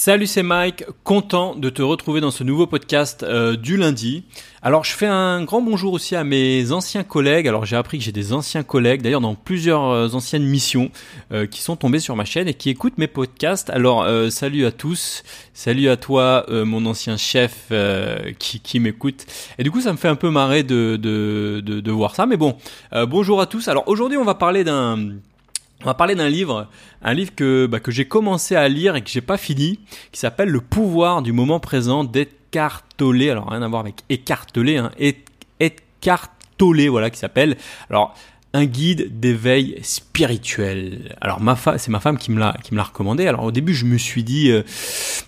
Salut, c'est Mike, content de te retrouver dans ce nouveau podcast euh, du lundi. Alors, je fais un grand bonjour aussi à mes anciens collègues. Alors, j'ai appris que j'ai des anciens collègues, d'ailleurs dans plusieurs euh, anciennes missions, euh, qui sont tombés sur ma chaîne et qui écoutent mes podcasts. Alors, salut à tous, salut à toi, mon ancien chef qui, qui m'écoute. Et du coup, ça me fait un peu marrer de, de, de, de voir ça. Mais bon, bonjour à tous. Alors, aujourd'hui, on va parler d'un on va parler d'un livre, un livre que, bah, que j'ai commencé à lire et que j'ai pas fini, qui s'appelle Le pouvoir du moment présent Tolle. Alors rien à voir avec Tolle, hein, Tolle, voilà, qui s'appelle. Alors un guide d'éveil spirituel. Alors ma femme, c'est ma femme qui me l'a qui me l'a recommandé. Alors au début je me suis dit euh,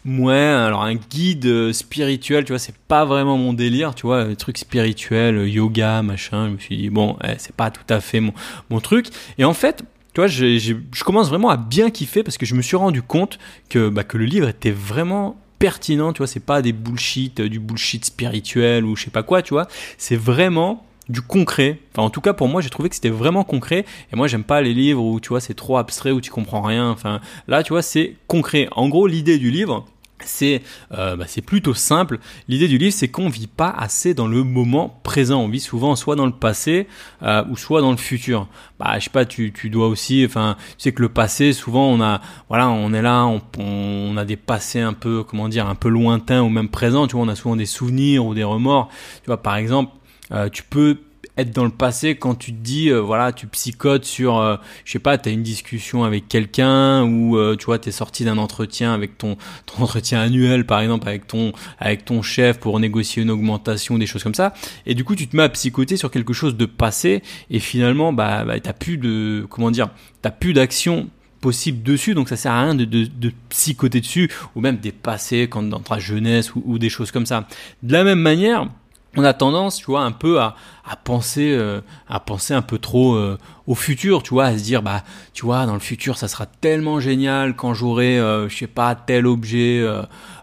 ouais, alors un guide euh, spirituel, tu vois, c'est pas vraiment mon délire, tu vois, un truc spirituel, yoga, machin. Je me suis dit bon, eh, c'est pas tout à fait mon mon truc. Et en fait, je commence vraiment à bien kiffer parce que je me suis rendu compte que, bah, que le livre était vraiment pertinent, tu vois, c'est pas des bullshit, euh, du bullshit spirituel ou je sais pas quoi, tu vois, c'est vraiment du concret. Enfin, en tout cas, pour moi, j'ai trouvé que c'était vraiment concret. Et moi, j'aime pas les livres où, tu vois, c'est trop abstrait, où tu comprends rien. Enfin, là, tu vois, c'est concret. En gros, l'idée du livre, c'est euh, bah, c'est plutôt simple. L'idée du livre, c'est qu'on vit pas assez dans le moment présent. On vit souvent soit dans le passé euh, ou soit dans le futur. Bah, je sais pas, tu, tu dois aussi, enfin, tu sais que le passé, souvent, on a, voilà, on est là, on, on a des passés un peu, comment dire, un peu lointains ou même présents. Tu vois, on a souvent des souvenirs ou des remords. Tu vois, par exemple, euh, tu peux être dans le passé quand tu te dis euh, voilà tu psychotes sur euh, je sais pas tu as une discussion avec quelqu'un ou euh, tu vois tu es sorti d'un entretien avec ton entretien annuel par exemple avec ton avec ton chef pour négocier une augmentation des choses comme ça et du coup tu te mets à psychoter sur quelque chose de passé et finalement bah, bah t'as plus de comment dire t'as plus d'action possible dessus, donc ça sert à rien de, de, psychoter dessus, ou même des passés quand dans ta jeunesse ou des choses comme ça. De la même manière, on a tendance, tu vois, un peu à, à penser, euh, à penser un peu trop euh, au futur, tu vois, à se dire, bah, tu vois, dans le futur, ça sera tellement génial quand j'aurai, euh, je sais pas, tel objet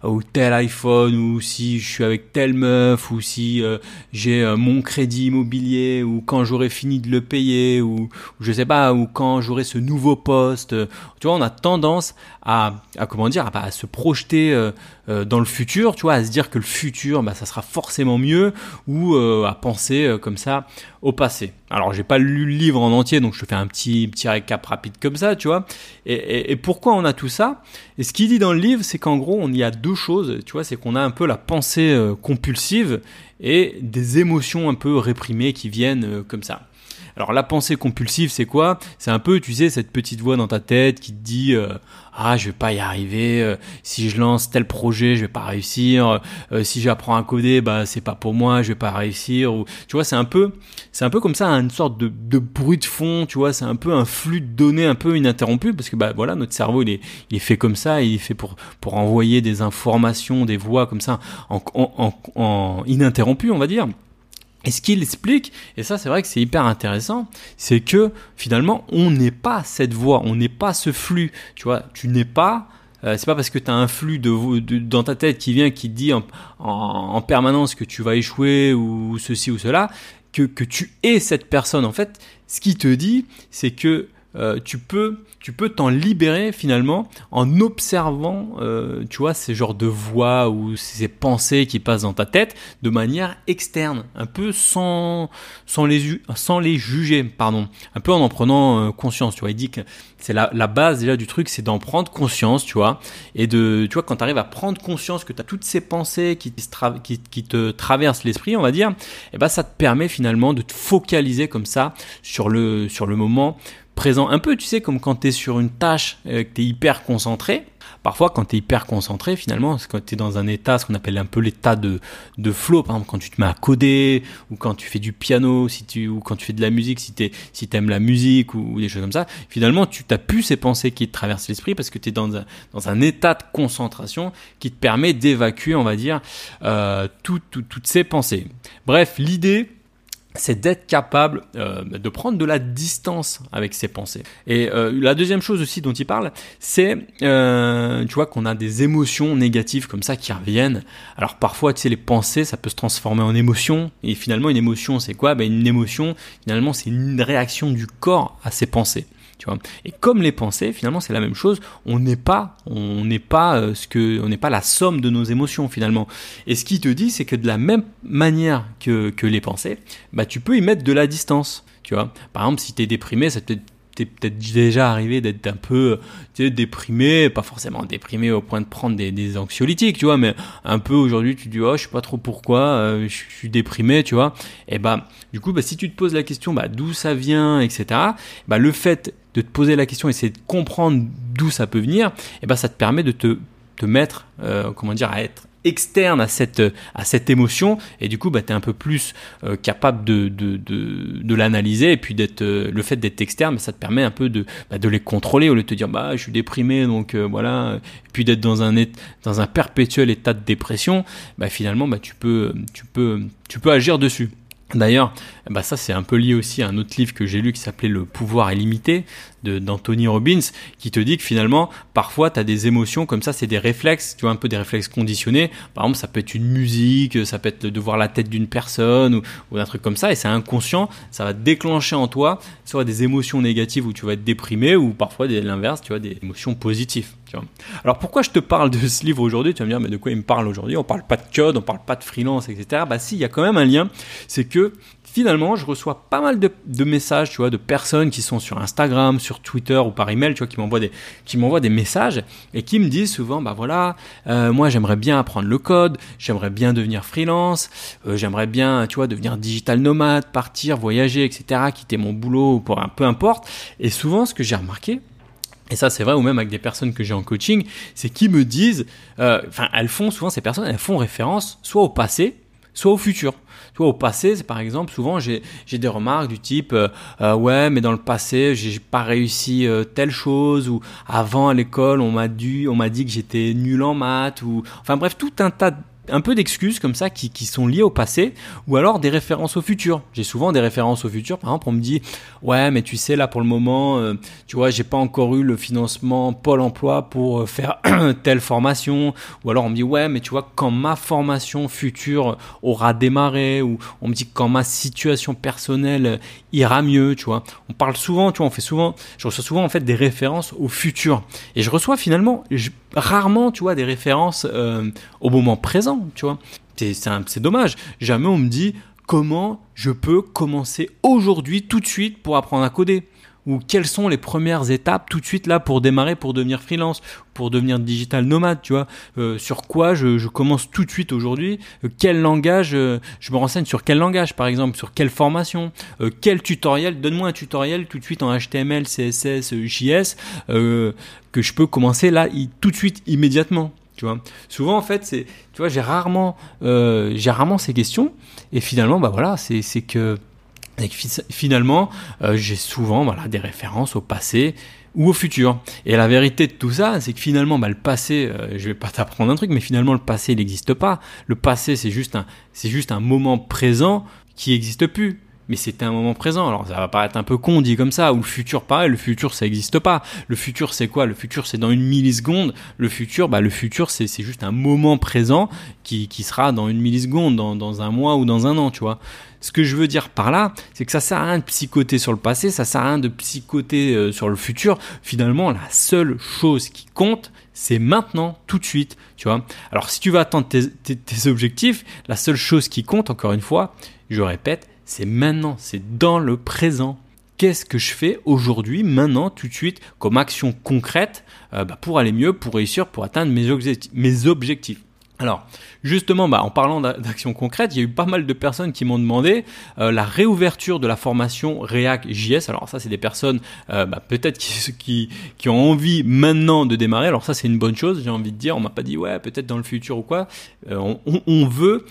ou tel iPhone, ou si je suis avec telle meuf, ou si j'ai mon crédit immobilier, ou quand j'aurai fini de le payer, ou, je sais pas, ou quand j'aurai ce nouveau poste. Tu vois, on a tendance à, à comment dire, à, à se projeter dans le futur, tu vois, à se dire que le futur, bah, ça sera forcément mieux, ou à penser comme ça au passé. Alors j'ai pas lu le livre en entier, donc je te fais un petit petit récap rapide comme ça, tu vois. Et, pourquoi on a tout ça? Et ce qu'il dit dans le livre, c'est qu'en gros on y a deux choses, tu vois, c'est qu'on a un peu la pensée euh, compulsive et des émotions un peu réprimées qui viennent euh, comme ça. Alors la pensée compulsive, c'est quoi? C'est un peu, tu sais, cette petite voix dans ta tête qui te dit euh, ah je vais pas y arriver, euh, si je lance tel projet, je vais pas réussir, euh, si j'apprends à coder, bah c'est pas pour moi, je vais pas réussir. Ou tu vois, c'est un peu, c'est un peu comme ça, une sorte de, bruit de fond, tu vois, c'est un peu un flux de données un peu ininterrompu parce que bah voilà, notre cerveau il est, fait comme ça, il est fait pour pour envoyer des informations, des voix comme ça en, en, en, en ininterrompu, on va dire. Et ce qu'il explique, et ça c'est vrai que c'est hyper intéressant, c'est que finalement on n'est pas cette voix, on n'est pas ce flux. Tu vois, tu n'es pas euh, c'est pas parce que tu as un flux de, dans ta tête qui vient qui te dit en, en, permanence que tu vas échouer ou ceci ou cela que, que tu es cette personne. En fait, ce qui te dit, c'est que euh, tu peux tu peux t'en libérer finalement en observant euh, tu vois ces genres de voix ou ces pensées qui passent dans ta tête de manière externe un peu sans sans les sans les juger pardon. Un peu en en prenant euh, conscience tu vois. Il dit que c'est la, la base déjà du truc c'est d'en prendre conscience tu vois. Et de tu vois quand tu arrives à prendre conscience que tu as toutes ces pensées qui, te traversent l'esprit on va dire et eh ben ça te permet finalement de te focaliser comme ça sur le sur le moment présent. Un peu, tu sais, comme quand tu es sur une tâche, euh, que tu es hyper concentré. Parfois, quand tu es hyper concentré, finalement, c'est quand tu es dans un état, ce qu'on appelle un peu l'état de, de flow, par exemple, quand tu te mets à coder, ou quand tu fais du piano, si tu, ou quand tu fais de la musique, si tu si aimes la musique, ou, des choses comme ça, finalement, tu t'as plus ces pensées qui te traversent l'esprit parce que tu es dans un, dans un état de concentration qui te permet d'évacuer, on va dire, euh, toutes ces pensées. Bref, l'idée, c'est d'être capable euh, de prendre de la distance avec ses pensées. Et euh, la deuxième chose aussi dont il parle, c'est, euh, tu vois, qu'on a des émotions négatives comme ça qui reviennent. Alors parfois, tu sais, les pensées, ça peut se transformer en émotion. Et finalement, une émotion, c'est quoi? Ben, Une émotion, finalement, c'est une réaction du corps à ses pensées. Et comme les pensées, finalement, c'est la même chose. On n'est pas, on n'est pas euh, ce que, on n'est pas la somme de nos émotions finalement. Et ce qui te dit, c'est que de la même manière que, que les pensées, bah, tu peux y mettre de la distance. Tu vois. Par exemple, si tu es déprimé, ça peut t'es peut-être déjà arrivé d'être un peu sais, déprimé, pas forcément déprimé au point de prendre des, anxiolytiques, tu vois, mais un peu aujourd'hui tu dis oh je sais pas trop pourquoi, euh, je suis déprimé, tu vois. Et bah du coup bah si tu te poses la question bah d'où ça vient, etc. Bah le fait de te poser la question essayer de comprendre d'où ça peut venir, et bah ça te permet de te te mettre, euh, comment dire, à être externe à cette, à cette émotion. Et du coup bah, tu es un peu plus euh, capable de, l'analyser et puis d'être euh, le fait d'être externe ça te permet un peu de, bah, de les contrôler au lieu de te dire bah je suis déprimé donc euh, voilà. Puis d'être dans un, dans un perpétuel état de dépression bah, finalement bah, tu, peux, tu, peux, tu peux agir dessus D'ailleurs, bah ça c'est un peu lié aussi à un autre livre que j'ai lu qui s'appelait Le pouvoir illimité d'Anthony Robbins, qui te dit que finalement, parfois tu as des émotions comme ça, c'est des réflexes, tu vois, un peu des réflexes conditionnés. Par exemple, ça peut être une musique, ça peut être de voir la tête d'une personne ou, ou un truc comme ça, et c'est inconscient, ça va déclencher en toi soit des émotions négatives où tu vas être déprimé, ou parfois l'inverse, tu vois, des émotions positives. Alors pourquoi je te parle de ce livre aujourd'hui? Tu vas me dire, mais de quoi il me parle aujourd'hui? On parle pas de code, on parle pas de freelance, etc. Bah si, il y a quand même un lien. C'est que finalement, je reçois pas mal de, messages, tu vois, de personnes qui sont sur Instagram, sur Twitter ou par email, tu vois, qui m'envoient des, qui m'envoient des messages et qui me disent souvent, bah voilà, euh, moi j'aimerais bien apprendre le code, j'aimerais bien devenir freelance, euh, j'aimerais bien, tu vois, devenir digital nomade, partir, voyager, etc., quitter mon boulot pour un peu importe. Et souvent, ce que j'ai remarqué, et ça, c'est vrai, ou même avec des personnes que j'ai en coaching, c'est qui me disent, euh, enfin, elles font souvent ces personnes, elles font référence soit au passé, soit au futur. Tu vois, au passé, c'est par exemple, souvent j'ai des remarques du type euh, euh, ouais, mais dans le passé, j'ai pas réussi telle chose ou avant à l'école, on m'a dit, on m'a dit que j'étais nul en maths ou enfin bref, tout un tas de un peu d'excuses comme ça qui, sont liées au passé ou alors des références au futur. J'ai souvent des références au futur. Par exemple, on me dit ouais, mais tu sais là pour le moment, euh, tu vois, j'ai pas encore eu le financement Pôle Emploi pour euh, faire telle formation. Ou alors on me dit ouais, mais tu vois quand ma formation future aura démarré ou on me dit quand ma situation personnelle ira mieux. Tu vois, on parle souvent, tu vois, on fait souvent, je reçois souvent en fait des références au futur et je reçois finalement rarement, tu vois, des références euh, au moment présent, tu vois. C'est dommage. Jamais on me dit comment je peux commencer aujourd'hui, tout de suite, pour apprendre à coder ou quelles sont les premières étapes tout de suite là pour démarrer, pour devenir freelance, pour devenir digital nomade, tu vois, euh, sur quoi je, commence tout de suite aujourd'hui, euh, quel langage, je me renseigne sur quel langage par exemple, sur quelle formation, quel tutoriel, donne-moi un tutoriel tout de suite en HTML, CSS, JS, que je peux commencer là tout de suite immédiatement tu vois? Souvent en fait c'est tu vois j'ai rarement euh, j'ai rarement ces questions. Et finalement bah voilà c'est c'est que, finalement euh, j'ai souvent voilà des références au passé ou au futur. Et la vérité de tout ça, c'est que finalement, bah, le passé, euh, je vais pas t'apprendre un truc, mais finalement, le passé, n'existe pas. Le passé, c'est juste un, c'est juste un moment présent qui n'existe plus mais c'était un moment présent. Alors ça va paraître un peu con dit comme ça, ou le futur pareil, le futur ça n'existe pas. Le futur c'est quoi? Le futur c'est dans une milliseconde. Le futur, bah le futur c'est juste un moment présent qui, qui sera dans une milliseconde, dans, dans un mois ou dans un an, tu vois. Ce que je veux dire par là, c'est que ça sert à rien de psychoter sur le passé, ça sert à rien de psychoter euh, sur le futur. Finalement, la seule chose qui compte, c'est maintenant, tout de suite, tu vois. Alors si tu veux atteindre tes, tes, tes objectifs, la seule chose qui compte, encore une fois, je répète, c'est maintenant, c'est dans le présent. Qu'est-ce que je fais aujourd'hui, maintenant, tout de suite, comme action concrète euh, bah, pour aller mieux, pour réussir, pour atteindre mes, mes objectifs? Alors, justement, bah, en parlant d'actions concrètes, il y a eu pas mal de personnes qui m'ont demandé euh, la réouverture de la formation React JS. Alors ça, c'est des personnes euh, bah, peut-être qui, qui, qui, ont envie maintenant de démarrer. Alors ça, c'est une bonne chose, j'ai envie de dire. On m'a pas dit ouais, peut-être dans le futur ou quoi. Euh, on, on, veut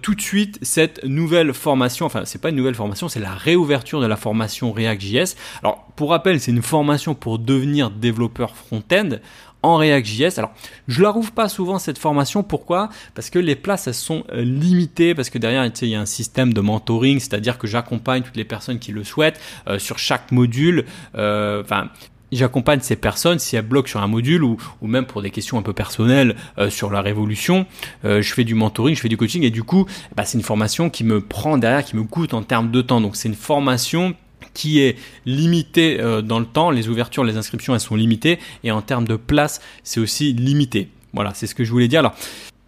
tout de suite cette nouvelle formation. Enfin, c'est pas une nouvelle formation, c'est la réouverture de la formation React JS. Alors, pour rappel, c'est une formation pour devenir développeur front-end en React.js. Alors, je la rouvre pas souvent cette formation. Pourquoi? Parce que les places elles sont euh, limitées parce que derrière il y a un système de mentoring, c'est-à-dire que j'accompagne toutes les personnes qui le souhaitent euh, sur chaque module. Euh, enfin, j'accompagne ces personnes si elles bloquent sur un module ou, même pour des questions un peu personnelles sur la révolution. Je fais du mentoring, je fais du coaching et du coup, bah, c'est une formation qui me prend derrière, qui me coûte en termes de temps. Donc c'est une formation qui est limitée euh, dans le temps. Les ouvertures, les inscriptions, elles sont limitées et en termes de place, c'est aussi limité. Voilà, c'est ce que je voulais dire. Alors,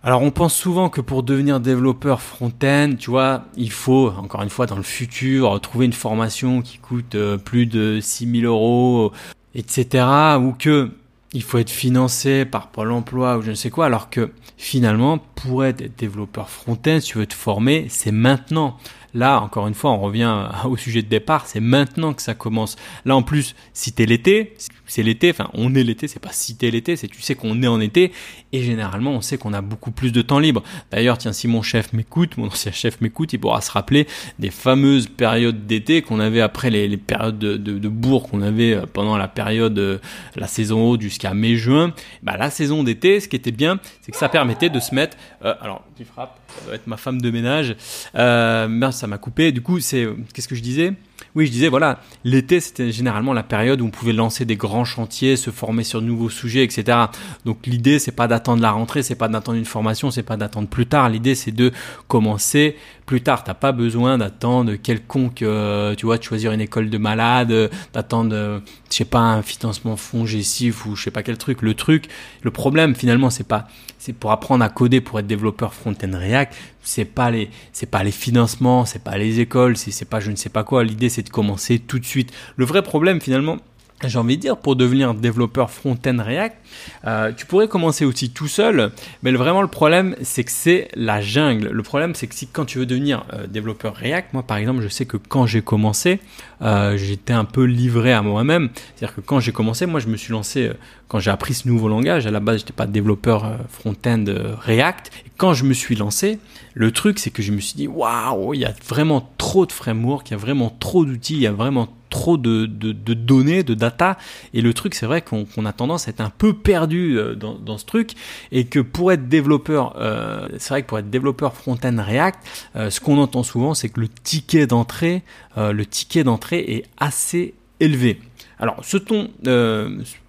alors on pense souvent que pour devenir développeur front-end, tu vois, il faut, encore une fois, dans le futur, trouver une formation qui coûte plus de 6000 euros etc. Ou que il faut être financé par Pôle emploi ou je ne sais quoi, alors que finalement, pour être développeur front-end, si tu veux te former, c'est maintenant. Là, encore une fois, on revient au sujet de départ, c'est maintenant que ça commence. Là, en plus, si t'es l'été, c'est l'été, enfin, on est l'été, c'est pas si t'es l'été, c'est tu sais qu'on est en été, et généralement, on sait qu'on a beaucoup plus de temps libre. D'ailleurs, tiens, si mon chef m'écoute, mon ancien chef m'écoute, il pourra se rappeler des fameuses périodes d'été qu'on avait après les, périodes de, bourg qu'on avait euh, pendant la période, euh, la saison haute jusqu'à mai-juin. Bah, la saison d'été, ce qui était bien, c'est que ça permettait de se mettre, euh, alors, tu frappes, ça doit être ma femme de ménage, euh, ça m'a coupé. Du coup, c'est qu'est-ce que je disais? Oui, je disais voilà, l'été c'était généralement la période où on pouvait lancer des grands chantiers, se former sur de nouveaux sujets, etc. Donc l'idée c'est pas d'attendre la rentrée, c'est pas d'attendre une formation, c'est pas d'attendre plus tard. L'idée c'est de commencer plus tard. T'as pas besoin d'attendre quelconque, euh, tu vois, de choisir une école de malade, d'attendre, euh, je sais pas, un financement fongessif ou je sais pas quel truc. Le truc, le problème finalement c'est pas c'est pour apprendre à coder, pour être développeur front-end React, c'est pas les, c'est pas les financements, c'est pas les écoles, c'est pas je ne sais pas quoi. L'idée, c'est de commencer tout de suite. Le vrai problème, finalement, j'ai envie de dire, pour devenir développeur front-end React, euh, tu pourrais commencer aussi tout seul, mais vraiment le problème, c'est que c'est la jungle. Le problème, c'est que si quand tu veux devenir euh, développeur React, moi par exemple, je sais que quand j'ai commencé, euh, j'étais un peu livré à moi-même. C'est-à-dire que quand j'ai commencé, moi je me suis lancé, quand j'ai appris ce nouveau langage, à la base, j'étais pas développeur front-end React. Et quand je me suis lancé, le truc, c'est que je me suis dit, waouh, il y a vraiment trop de frameworks, il y a vraiment trop d'outils, il y a vraiment trop de, de, données, de data. Et le truc, c'est vrai qu'on a tendance à être un peu perdu euh, dans, dans, ce truc. Et que pour être développeur, euh, c'est vrai que pour être développeur front-end React, euh, ce qu'on entend souvent, c'est que le ticket d'entrée, euh, le ticket d'entrée est assez élevé. Alors, ce ton...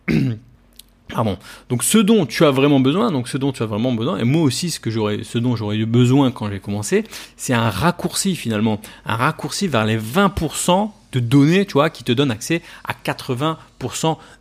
Pardon. Donc ce dont tu as vraiment besoin, donc ce dont tu as vraiment besoin, et moi aussi ce que j'aurais, ce dont j'aurais eu besoin quand j'ai commencé, c'est un raccourci finalement, un raccourci vers les 20% de données, tu vois, qui te donne accès à 80%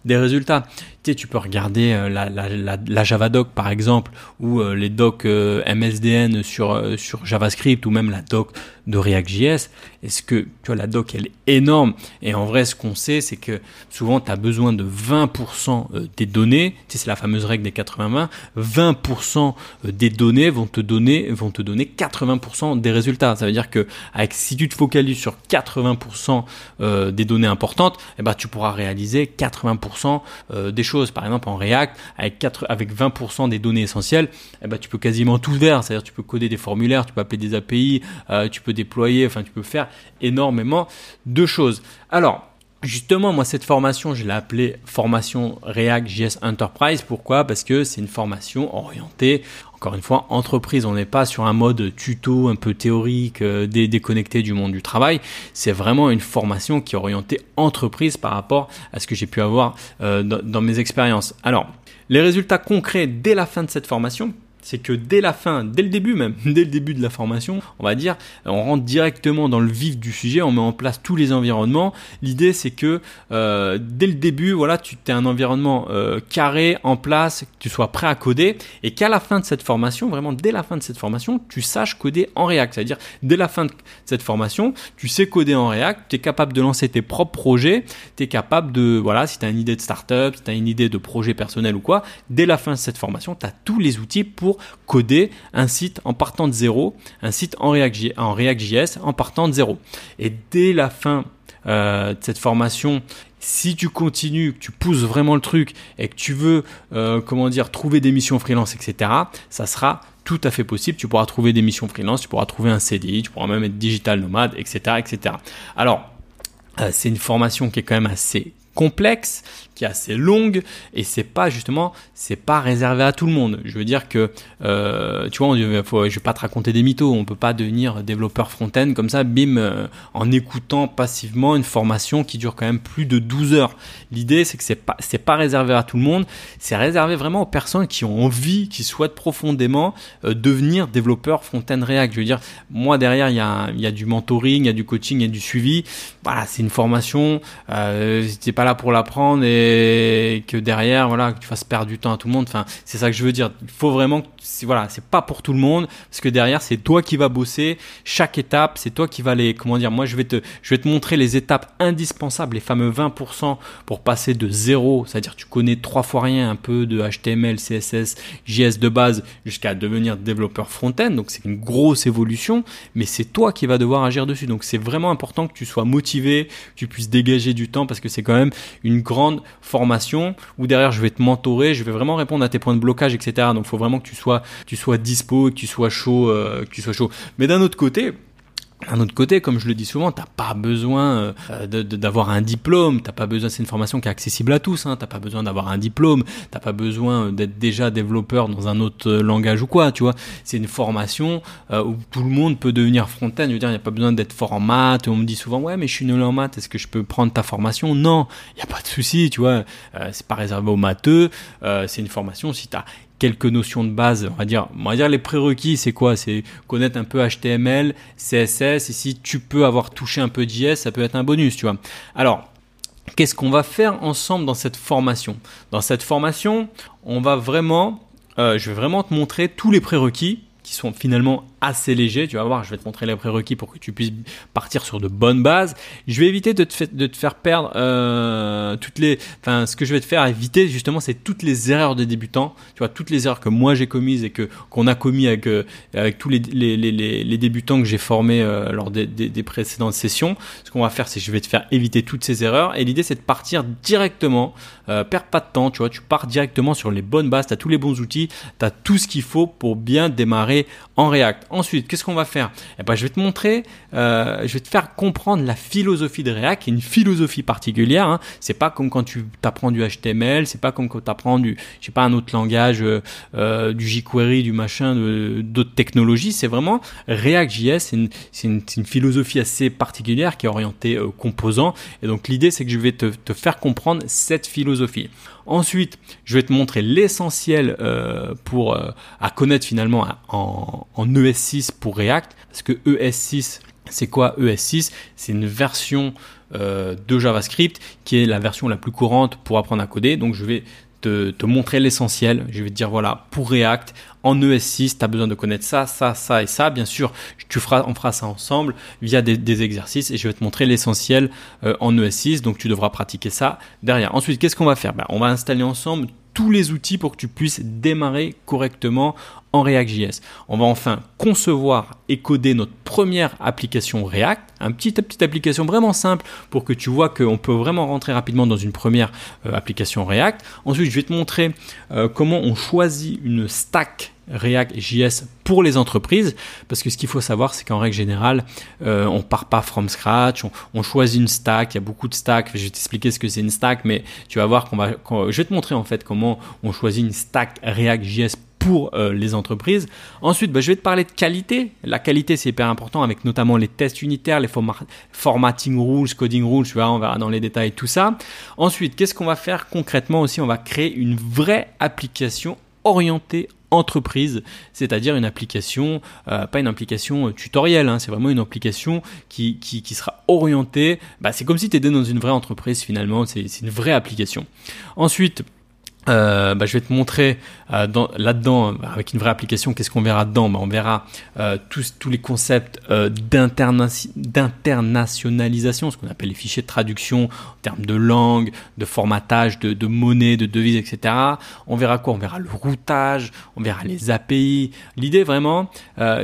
des résultats. Tu sais, tu peux regarder euh, la, la, la, Javadoc par exemple, ou euh, les docs euh, MSDN sur, JavaScript, ou même la doc de React.js. Est-ce que, tu vois, la doc, elle est énorme. Et en vrai, ce qu'on sait, c'est que souvent, tu as besoin de 20% des données. Tu sais, c'est la fameuse règle des 80-20. 20% des données vont te donner, vont te donner 80% des résultats. Ça veut dire que, si tu te focalises sur 80% euh, des données importantes, eh ben, tu pourras réaliser 80% euh, des choses. Par exemple, en React, avec, 4, avec 20% des données essentielles, eh ben, tu peux quasiment tout faire. C'est-à-dire tu peux coder des formulaires, tu peux appeler des API, euh, tu peux déployer, enfin tu peux faire énormément de choses. Alors, Justement, moi, cette formation, je l'ai appelée formation React JS Enterprise. Pourquoi? Parce que c'est une formation orientée, encore une fois, entreprise. On n'est pas sur un mode tuto un peu théorique, euh, déconnecté du monde du travail. C'est vraiment une formation qui est orientée entreprise par rapport à ce que j'ai pu avoir euh, dans mes expériences. Alors, les résultats concrets dès la fin de cette formation, c'est que dès la fin, dès le début même, dès le début de la formation, on va dire, on rentre directement dans le vif du sujet, on met en place tous les environnements. L'idée c'est que euh, dès le début, voilà, tu as un environnement euh, carré en place, que tu sois prêt à coder, et qu'à la fin de cette formation, vraiment dès la fin de cette formation, tu saches coder en React. C'est-à-dire dès la fin de cette formation, tu sais coder en React, tu es capable de lancer tes propres projets, tu es capable de, voilà, si tu as une idée de startup, si tu as une idée de projet personnel ou quoi, dès la fin de cette formation, tu as tous les outils pour coder un site en partant de zéro, un site en React.js en, partant de zéro. Et dès la fin euh, de cette formation, si tu continues, que tu pousses vraiment le truc et que tu veux, euh, comment dire, trouver des missions freelance, etc., ça sera tout à fait possible. Tu pourras trouver des missions freelance, tu pourras trouver un CDI, tu pourras même être digital nomade, etc., etc. Alors, euh, c'est une formation qui est quand même assez complexe, qui est assez longue, et c'est pas justement, c'est pas réservé à tout le monde. Je veux dire que, euh, tu vois, faut, je vais pas te raconter des mythos, on peut pas devenir développeur front-end comme ça, bim, euh, en écoutant passivement une formation qui dure quand même plus de 12 heures. L'idée, c'est que c'est pas, c'est pas réservé à tout le monde, c'est réservé vraiment aux personnes qui ont envie, qui souhaitent profondément euh, devenir développeur front-end React. Je veux dire, moi derrière, il y a, il y a du mentoring, il y a du coaching, il y a du suivi. Voilà, c'est une formation. Euh, t'es pas là pour l'apprendre et que derrière, voilà, que tu fasses perdre du temps à tout le monde. Enfin, c'est ça que je veux dire. Il faut vraiment, c'est voilà, c'est pas pour tout le monde parce que derrière, c'est toi qui vas bosser chaque étape. C'est toi qui vas les, comment dire, moi je vais te, je vais te montrer les étapes indispensables, les fameux 20% pour passer de zéro, c'est-à-dire tu connais trois fois rien, un peu de HTML, CSS, JS de base jusqu'à devenir développeur front-end. Donc c'est une grosse évolution, mais c'est toi qui vas devoir agir dessus. Donc c'est vraiment important que tu sois motivé, que tu puisses dégager du temps parce que c'est quand même une grande formation où derrière je vais te mentorer, je vais vraiment répondre à tes points de blocage, etc. Donc il faut vraiment que tu sois, tu sois dispo, que tu sois chaud, euh, que tu sois chaud. Mais d'un autre côté, d'un autre côté, comme je le dis souvent, t'as pas besoin euh, d'avoir un diplôme, t'as pas besoin, c'est une formation qui est accessible à tous, hein, t'as pas besoin d'avoir un diplôme, t'as pas besoin d'être déjà développeur dans un autre euh, langage ou quoi, tu vois. C'est une formation euh, où tout le monde peut devenir front-end. Je veux dire, il n'y a pas besoin d'être fort en maths. On me dit souvent, ouais, mais je suis nul en maths, est-ce que je peux prendre ta formation? Non, il y a pas de souci, tu vois. c'est pas réservé aux matheux. c'est une formation si t'as quelques notions de base, on va dire, on va dire les prérequis, c'est quoi? C'est connaître un peu HTML, CSS, et si tu peux avoir touché un peu JS, ça peut être un bonus, tu vois. Alors, qu'est-ce qu'on va faire ensemble dans cette formation? Dans cette formation, on va vraiment, euh, je vais vraiment te montrer tous les prérequis qui sont finalement assez léger. Tu vas voir, je vais te montrer les prérequis pour que tu puisses partir sur de bonnes bases. Je vais éviter de te, de te faire perdre euh, toutes les. Enfin, ce que je vais te faire éviter justement, c'est toutes les erreurs des débutants. Tu vois, toutes les erreurs que moi j'ai commises et que qu'on a commis avec euh, avec tous les, les, les, débutants que j'ai formés euh, lors des, précédentes sessions. Ce qu'on va faire, c'est que je vais te faire éviter toutes ces erreurs. Et l'idée, c'est de partir directement. Euh, perds pas de temps. Tu vois, tu pars directement sur les bonnes bases. Tu as tous les bons outils. Tu as tout ce qu'il faut pour bien démarrer en React. Ensuite, qu'est-ce qu'on va faire? Eh ben, Je vais te montrer, euh, je vais te faire comprendre la philosophie de React, qui est une philosophie particulière. Hein. C'est pas comme quand tu apprends du HTML, c'est pas comme quand tu apprends du, je sais pas, un autre langage, euh, euh du jQuery, du machin, d'autres technologies. C'est vraiment React.js, c'est une, philosophie assez particulière qui est orientée euh, composants. Et donc l'idée, c'est que je vais te faire comprendre cette philosophie. Ensuite, je vais te montrer l'essentiel euh, pour euh, à connaître finalement en, en ES6 pour React, parce que ES6 c'est quoi ES6 C'est une version euh, de JavaScript qui est la version la plus courante pour apprendre à coder. Donc je vais te montrer l'essentiel. Je vais te dire voilà, pour React, en ES6, tu as besoin de connaître ça, ça, ça et ça. Bien sûr, tu feras, on fera ça ensemble via des, exercices et je vais te montrer l'essentiel euh, en ES6. Donc tu devras pratiquer ça derrière. Ensuite, qu'est-ce qu'on va faire? Ben, On va installer ensemble tous les outils pour que tu puisses démarrer correctement en React.js. On va enfin concevoir et coder notre première application React, une petite, petite application vraiment simple pour que tu vois qu'on peut vraiment rentrer rapidement dans une première euh, application React. Ensuite, je vais te montrer euh, comment on choisit une stack React.js pour les entreprises, parce que ce qu'il faut savoir, c'est qu'en règle générale, euh, on part pas from scratch, on, choisit une stack, il y a beaucoup de stacks, je vais t'expliquer ce que c'est une stack, mais tu vas voir qu'on va, je vais te montrer en fait comment on choisit une stack React.js pour euh, les entreprises. Ensuite, bah, je vais te parler de qualité. La qualité, c'est hyper important avec notamment les tests unitaires, les formatting rules, coding rules, tu vois, on verra dans les détails tout ça. Ensuite, qu'est-ce qu'on va faire concrètement aussi? On va créer une vraie application orientée entreprise, c'est-à-dire une application, euh, pas une application tutorielle, hein, c'est vraiment une application qui, qui, qui sera orientée, bah, c'est comme si tu étais dans une vraie entreprise finalement, c'est une vraie application. Ensuite, euh, bah, je vais te montrer euh, là-dedans, avec une vraie application, qu'est-ce qu'on verra dedans? Bah, On verra euh, tous, les concepts d'internationalisation, ce qu'on appelle les fichiers de traduction en termes de langue, de formatage, de, de monnaie, de devise, etc. On verra quoi? On verra le routage, on verra les API. L'idée vraiment,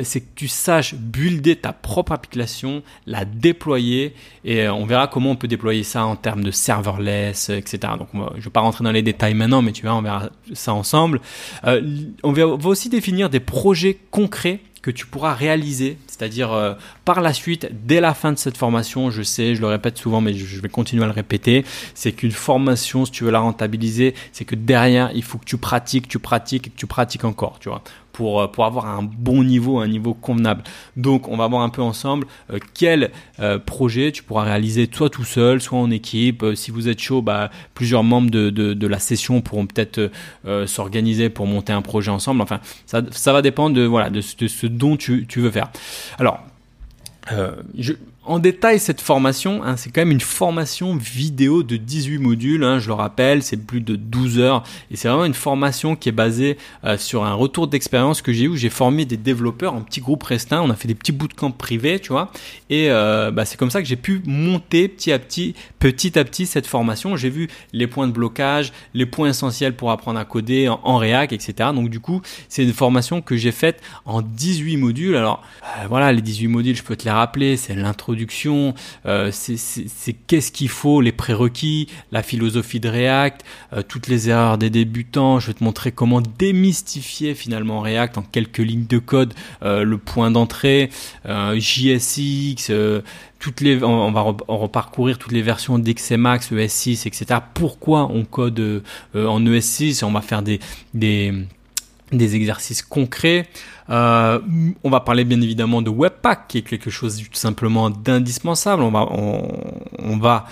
c'est que tu saches builder ta propre application, la déployer, et on verra comment on peut déployer ça en termes de serverless, etc. Donc je ne vais pas rentrer dans les détails maintenant, mais tu vois, on verra ça ensemble. Euh, on va aussi définir des projets concrets que tu pourras réaliser, c'est-à-dire euh, par la suite, dès la fin de cette formation, je sais, je le répète souvent, mais je vais continuer à le répéter, c'est qu'une formation, si tu veux la rentabiliser, c'est que derrière, il faut que tu pratiques, tu pratiques que tu pratiques encore, tu vois pour, euh, pour avoir un bon niveau, un niveau convenable. Donc on va voir un peu ensemble euh, quel euh, projet tu pourras réaliser soit tout seul, soit en équipe. si vous êtes chaud, bah, plusieurs membres de, de, de la session pourront peut-être s'organiser pour monter un projet ensemble. Enfin, ça, ça va dépendre de, voilà, de, de ce dont tu, tu veux faire. Alors, je, en détail cette formation, hein, c'est quand même une formation vidéo de 18 modules, hein, je le rappelle, c'est plus de 12 heures et c'est vraiment une formation qui est basée euh, sur un retour d'expérience que j'ai eu j'ai formé des développeurs en petits groupes restreints, on a fait des petits bootcamps privés, tu vois, et euh, bah, c'est comme ça que j'ai pu monter petit à petit, petit à petit cette formation. J'ai vu les points de blocage, les points essentiels pour apprendre à coder en, en React, etc. Donc du coup, c'est une formation que j'ai faite en 18 modules. Alors euh, voilà, les 18 modules, je peux te les rappeler, c'est l'intro euh, c'est qu'est-ce qu'il faut, les prérequis, la philosophie de React, euh, toutes les erreurs des débutants. Je vais te montrer comment démystifier finalement React en quelques lignes de code, euh, le point d'entrée, JSX, toutes les, on, va reparcourir toutes les versions d'XMAX, ES6, etc. Pourquoi on code en ES6 On va faire des, des exercices concrets. Euh, on va parler bien évidemment de Webpack, qui est quelque chose tout simplement d'indispensable. On va, on, va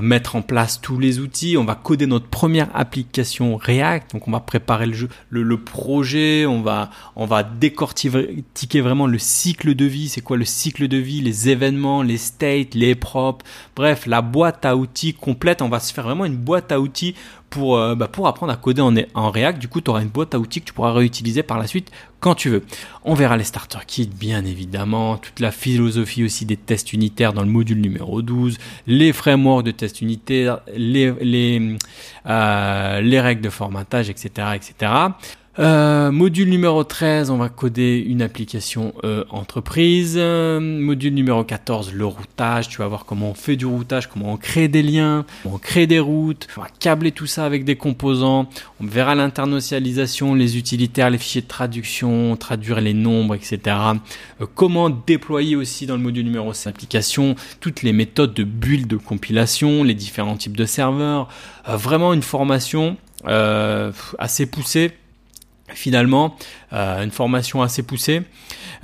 mettre en place tous les outils. On va coder notre première application React. Donc on va préparer le jeu, le, projet. On va, on va décortiquer vraiment le cycle de vie. C'est quoi le cycle de vie? Les événements, les states, les props. Bref, la boîte à outils complète. On va se faire vraiment une boîte à outils pour, euh, bah, pour apprendre à coder en, en React. Du coup, tu auras une boîte à outils que tu pourras réutiliser par la suite quand tu veux. On verra les starter kits, bien évidemment, toute la philosophie aussi des tests unitaires dans le module numéro 12, les frameworks de tests unitaires, les, les, euh, les règles de formatage, etc., etc. Euh, module numéro 13, on va coder une application euh, entreprise. module numéro 14, le routage. Tu vas voir comment on fait du routage, comment on crée des liens, comment on crée des routes. On va câbler tout ça avec des composants. On verra l'internationalisation, les utilitaires, les fichiers de traduction, traduire les nombres, etc. Euh, comment déployer aussi dans le module numéro 7 l'application, toutes les méthodes de build, de compilation, les différents types de serveurs. vraiment une formation assez poussée finalement euh, une formation assez poussée.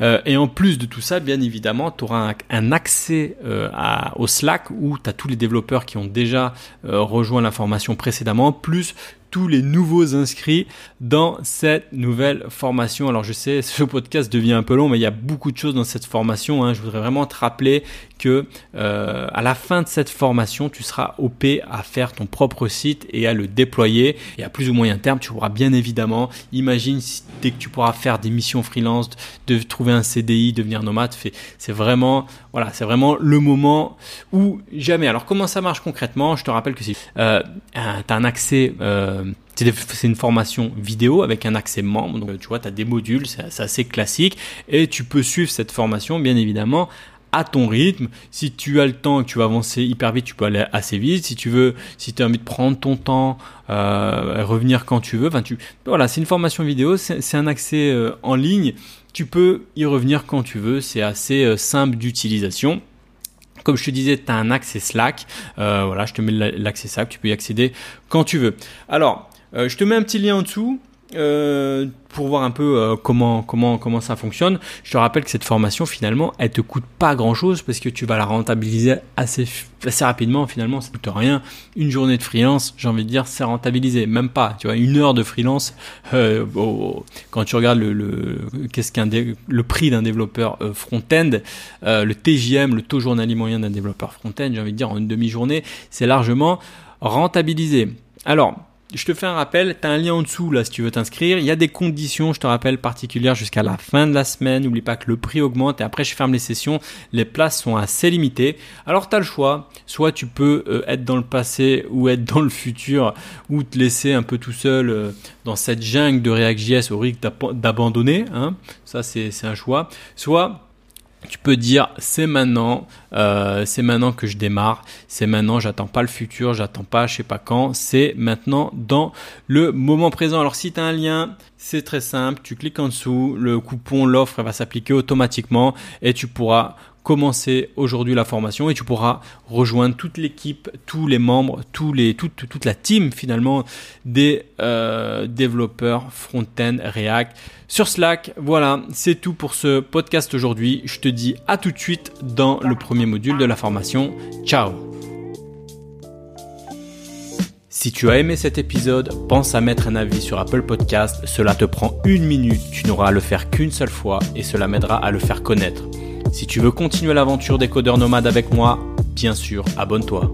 Euh, et en plus de tout ça, bien évidemment, tu auras un, accès euh, au Slack où tu as tous les développeurs qui ont déjà rejoint la formation précédemment, plus tous les nouveaux inscrits dans cette nouvelle formation. Alors je sais, ce podcast devient un peu long, mais il y a beaucoup de choses dans cette formation. Hein. Je voudrais vraiment te rappeler que euh, à la fin de cette formation, tu seras OP à faire ton propre site et à le déployer. Et à plus ou moyen terme, tu pourras bien évidemment, imagine dès que tu pourras faire des missions freelance, de trouver un CDI, devenir nomade. C'est vraiment, voilà, c'est vraiment le moment où jamais. Alors comment ça marche concrètement? Je te rappelle que si tu as un accès euh, c'est une formation vidéo avec un accès membre. Donc, tu vois, tu as des modules, c'est assez classique. Et tu peux suivre cette formation, bien évidemment, à ton rythme. Si tu as le temps et que tu vas avancer hyper vite, tu peux aller assez vite. Si tu veux, si tu as envie de prendre ton temps, euh, revenir quand tu veux. Enfin, tu, voilà, c'est une formation vidéo, c'est un accès euh, en ligne. Tu peux y revenir quand tu veux. C'est assez euh, simple d'utilisation. Comme je te disais, tu as un accès Slack. Euh, voilà, je te mets l'accès Slack, tu peux y accéder quand tu veux. Alors, euh, je te mets un petit lien en dessous. Euh, pour voir un peu euh, comment comment comment ça fonctionne. Je te rappelle que cette formation finalement, elle te coûte pas grand chose parce que tu vas la rentabiliser assez assez rapidement. Finalement, ça coûte rien. Une journée de freelance, j'ai envie de dire, c'est rentabilisé. Même pas. Tu vois, une heure de freelance. Euh, quand tu regardes le, le qu'est-ce qu'un le prix d'un développeur euh, front-end, le TJM, le taux journalier moyen d'un développeur front-end, j'ai envie de dire en une demi-journée, c'est largement rentabilisé. Alors je te fais un rappel, tu as un lien en dessous là si tu veux t'inscrire. Il y a des conditions, je te rappelle, particulières jusqu'à la fin de la semaine. N'oublie pas que le prix augmente et après je ferme les sessions. Les places sont assez limitées. Alors tu as le choix, soit tu peux euh, être dans le passé ou être dans le futur ou te laisser un peu tout seul euh, dans cette jungle de React.js au risque d'abandonner. Hein. Ça c'est un choix. Soit tu peux dire c'est maintenant, euh, c'est maintenant que je démarre, c'est maintenant, j'attends pas le futur, j'attends pas je sais pas quand, c'est maintenant dans le moment présent. Alors si tu un lien, c'est très simple, tu cliques en dessous, le coupon, l'offre va s'appliquer automatiquement et tu pourras commencer aujourd'hui la formation et tu pourras rejoindre toute l'équipe, tous les membres, toute la team finalement des euh, développeurs front-end React sur Slack. Voilà, c'est tout pour ce podcast aujourd'hui. Je te dis à tout de suite dans le premier module de la formation. Ciao si tu as aimé cet épisode, pense à mettre un avis sur Apple Podcast. Cela te prend une minute, tu n'auras à le faire qu'une seule fois et cela m'aidera à le faire connaître. Si tu veux continuer l'aventure des codeurs nomades avec moi, bien sûr, abonne-toi.